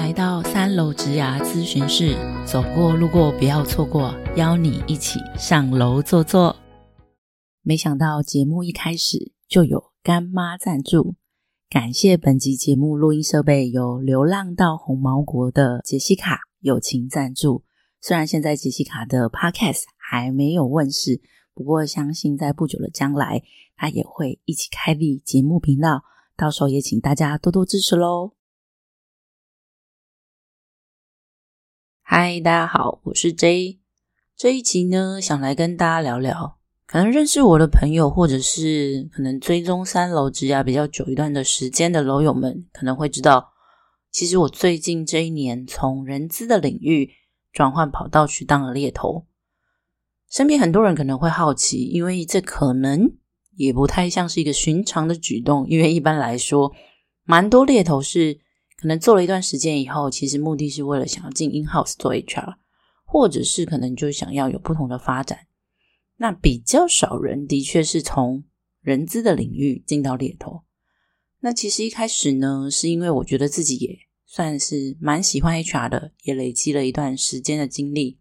来到三楼植牙咨询室，走过路过不要错过，邀你一起上楼坐坐。没想到节目一开始就有干妈赞助，感谢本集节目录音设备由流浪到红毛国的杰西卡友情赞助。虽然现在杰西卡的 Podcast 还没有问世，不过相信在不久的将来，他也会一起开立节目频道，到时候也请大家多多支持喽。嗨，大家好，我是 J。这一集呢，想来跟大家聊聊，可能认识我的朋友，或者是可能追踪三楼职涯比较久一段的时间的楼友们，可能会知道，其实我最近这一年从人资的领域转换跑道去当了猎头。身边很多人可能会好奇，因为这可能也不太像是一个寻常的举动，因为一般来说，蛮多猎头是。可能做了一段时间以后，其实目的是为了想要进 in house 做 HR，或者是可能就想要有不同的发展。那比较少人的确是从人资的领域进到猎头。那其实一开始呢，是因为我觉得自己也算是蛮喜欢 HR 的，也累积了一段时间的经历。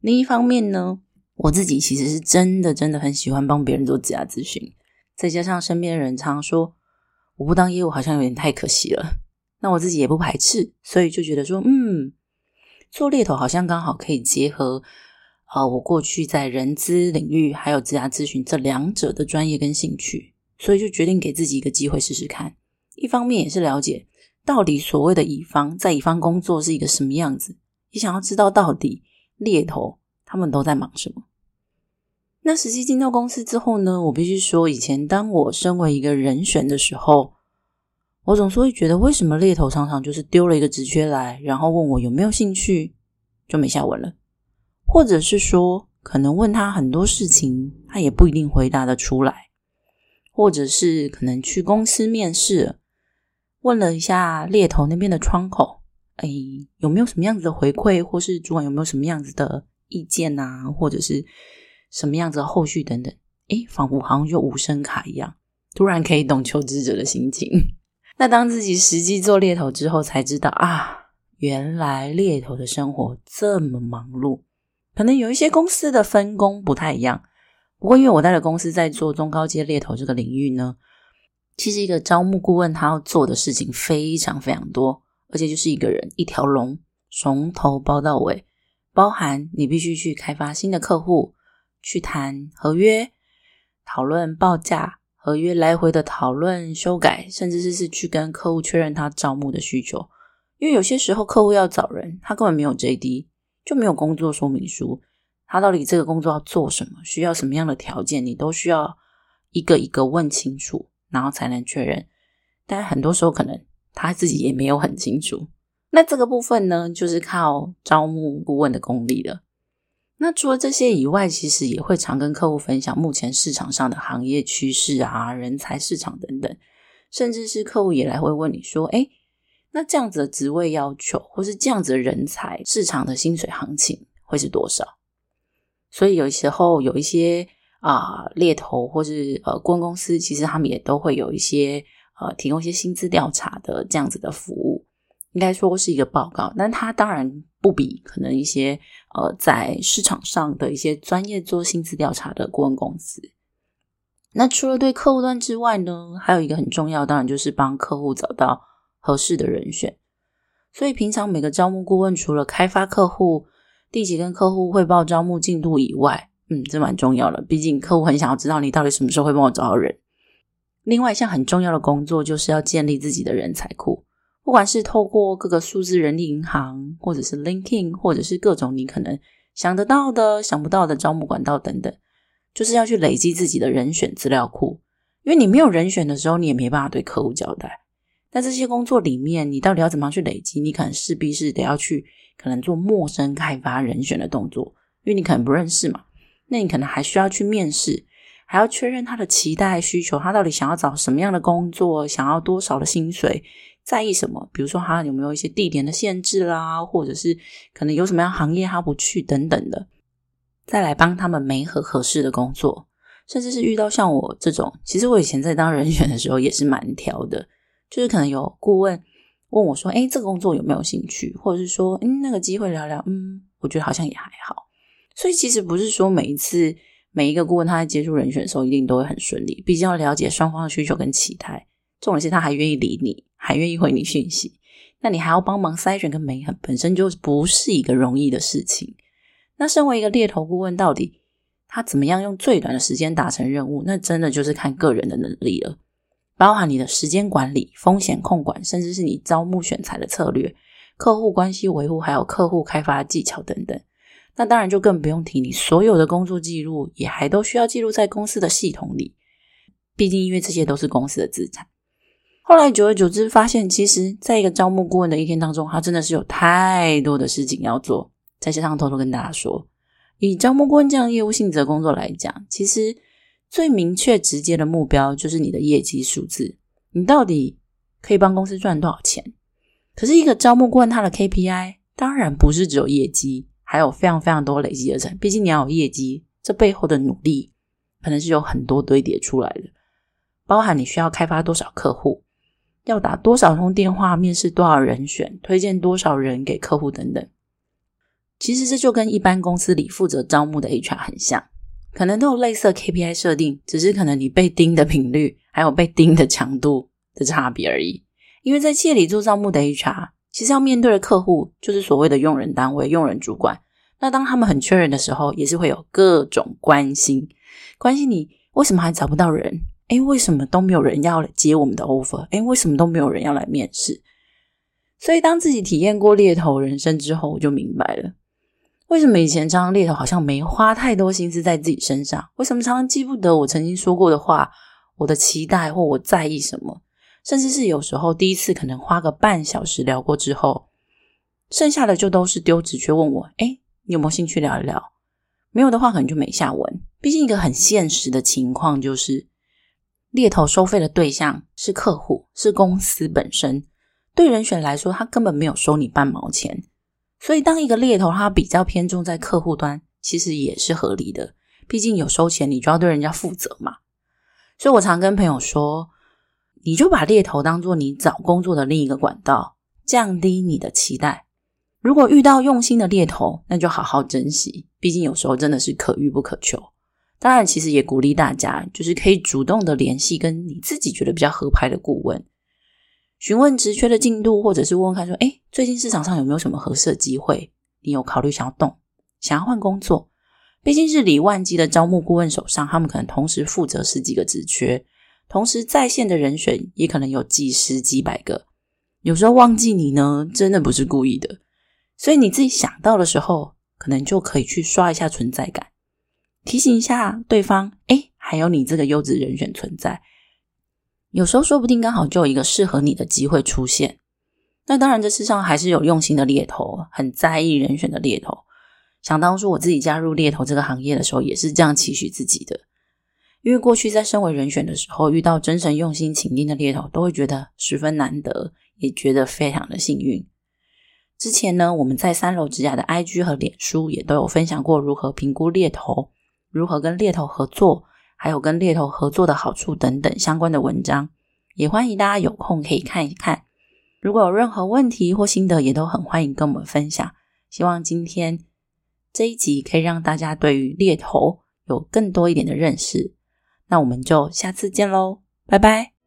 另一方面呢，我自己其实是真的真的很喜欢帮别人做职业咨询，再加上身边的人常说我不当业务好像有点太可惜了。那我自己也不排斥，所以就觉得说，嗯，做猎头好像刚好可以结合，呃，我过去在人资领域还有职涯咨询这两者的专业跟兴趣，所以就决定给自己一个机会试试看。一方面也是了解到底所谓的乙方在乙方工作是一个什么样子，也想要知道到底猎头他们都在忙什么。那实际进到公司之后呢，我必须说，以前当我身为一个人选的时候。我总是会觉得，为什么猎头常常就是丢了一个职缺来，然后问我有没有兴趣，就没下文了，或者是说，可能问他很多事情，他也不一定回答得出来，或者是可能去公司面试，问了一下猎头那边的窗口，哎，有没有什么样子的回馈，或是主管有没有什么样子的意见啊，或者是什么样子的后续等等，哎，仿佛好像就无声卡一样，突然可以懂求职者的心情。那当自己实际做猎头之后，才知道啊，原来猎头的生活这么忙碌。可能有一些公司的分工不太一样，不过因为我待的公司在做中高阶猎头这个领域呢，其实一个招募顾问他要做的事情非常非常多，而且就是一个人一条龙，从头包到尾，包含你必须去开发新的客户，去谈合约，讨论报价。合约来回的讨论、修改，甚至是是去跟客户确认他招募的需求。因为有些时候客户要找人，他根本没有 JD，就没有工作说明书。他到底这个工作要做什么，需要什么样的条件，你都需要一个一个问清楚，然后才能确认。但很多时候可能他自己也没有很清楚。那这个部分呢，就是靠招募顾问的功力了。那除了这些以外，其实也会常跟客户分享目前市场上的行业趋势啊、人才市场等等，甚至是客户也来会问你说：“哎，那这样子的职位要求，或是这样子的人才市场的薪水行情会是多少？”所以有时候有一些啊猎头或是呃顾问公司，其实他们也都会有一些呃提供一些薪资调查的这样子的服务。应该说是一个报告，但他当然不比可能一些呃在市场上的一些专业做薪资调查的顾问公司。那除了对客户端之外呢，还有一个很重要，当然就是帮客户找到合适的人选。所以平常每个招募顾问除了开发客户、定期跟客户汇报招募进度以外，嗯，这蛮重要的。毕竟客户很想要知道你到底什么时候会帮我找到人。另外一项很重要的工作就是要建立自己的人才库。不管是透过各个数字人力银行，或者是 LinkedIn，或者是各种你可能想得到的、想不到的招募管道等等，就是要去累积自己的人选资料库。因因为你没有人选的时候，你也没办法对客户交代。在这些工作里面，你到底要怎么样去累积？你可能势必是得要去可能做陌生开发人选的动作，因为你可能不认识嘛。那你可能还需要去面试，还要确认他的期待需求，他到底想要找什么样的工作，想要多少的薪水，在意什么？比如说他有没有一些地点的限制啦，或者是可能有什么样行业他不去等等的，再来帮他们没合合适的工作。甚至是遇到像我这种，其实我以前在当人选的时候也是蛮挑的，就是可能有顾问问我说：“哎，这个工作有没有兴趣？”或者是说：“嗯，那个机会聊聊。”嗯，我觉得好像也还好。所以其实不是说每一次每一个顾问他在接触人选的时候一定都会很顺利，毕竟要了解双方的需求跟期待。重点是他还愿意理你，还愿意回你讯息，那你还要帮忙筛选跟美很，本身就不是一个容易的事情。那身为一个猎头顾问，到底？他怎么样用最短的时间达成任务？那真的就是看个人的能力了，包含你的时间管理、风险控管，甚至是你招募选材的策略、客户关系维护，还有客户开发技巧等等。那当然就更不用提你所有的工作记录，也还都需要记录在公司的系统里。毕竟，因为这些都是公司的资产。后来久而久之，发现其实在一个招募顾问的一天当中，他真的是有太多的事情要做。在线上偷偷跟大家说。以招募顾问这样业务性质的工作来讲，其实最明确直接的目标就是你的业绩数字，你到底可以帮公司赚多少钱？可是，一个招募顾问他的 KPI 当然不是只有业绩，还有非常非常多累积而成。毕竟你要有业绩，这背后的努力可能是有很多堆叠出来的，包含你需要开发多少客户，要打多少通电话，面试多少人选，推荐多少人给客户等等。其实这就跟一般公司里负责招募的 HR 很像，可能都有类似 KPI 设定，只是可能你被盯的频率还有被盯的强度的差别而已。因为在企业里做招募的 HR，其实要面对的客户就是所谓的用人单位、用人主管。那当他们很缺人的时候，也是会有各种关心，关心你为什么还找不到人？诶，为什么都没有人要接我们的 offer？诶，为什么都没有人要来面试？所以当自己体验过猎头人生之后，我就明白了。为什么以前常常猎头好像没花太多心思在自己身上？为什么常常记不得我曾经说过的话、我的期待或我在意什么？甚至是有时候第一次可能花个半小时聊过之后，剩下的就都是丢纸，却问我：“哎，你有没有兴趣聊一聊？”没有的话，可能就没下文。毕竟一个很现实的情况就是，猎头收费的对象是客户，是公司本身。对人选来说，他根本没有收你半毛钱。所以，当一个猎头他比较偏重在客户端，其实也是合理的。毕竟有收钱，你就要对人家负责嘛。所以我常跟朋友说，你就把猎头当做你找工作的另一个管道，降低你的期待。如果遇到用心的猎头，那就好好珍惜。毕竟有时候真的是可遇不可求。当然，其实也鼓励大家，就是可以主动的联系跟你自己觉得比较合拍的顾问。询问职缺的进度，或者是问问看说，哎，最近市场上有没有什么合适的机会？你有考虑想要动，想要换工作？毕竟日理万机的招募顾问手上，他们可能同时负责十几个职缺，同时在线的人选也可能有几十几百个。有时候忘记你呢，真的不是故意的。所以你自己想到的时候，可能就可以去刷一下存在感，提醒一下对方，哎，还有你这个优质人选存在。有时候说不定刚好就有一个适合你的机会出现。那当然，这世上还是有用心的猎头，很在意人选的猎头。想当初我自己加入猎头这个行业的时候，也是这样期许自己的。因为过去在身为人选的时候，遇到真诚用心倾听的猎头，都会觉得十分难得，也觉得非常的幸运。之前呢，我们在三楼之家的 IG 和脸书也都有分享过如何评估猎头，如何跟猎头合作。还有跟猎头合作的好处等等相关的文章，也欢迎大家有空可以看一看。如果有任何问题或心得，也都很欢迎跟我们分享。希望今天这一集可以让大家对于猎头有更多一点的认识。那我们就下次见喽，拜拜。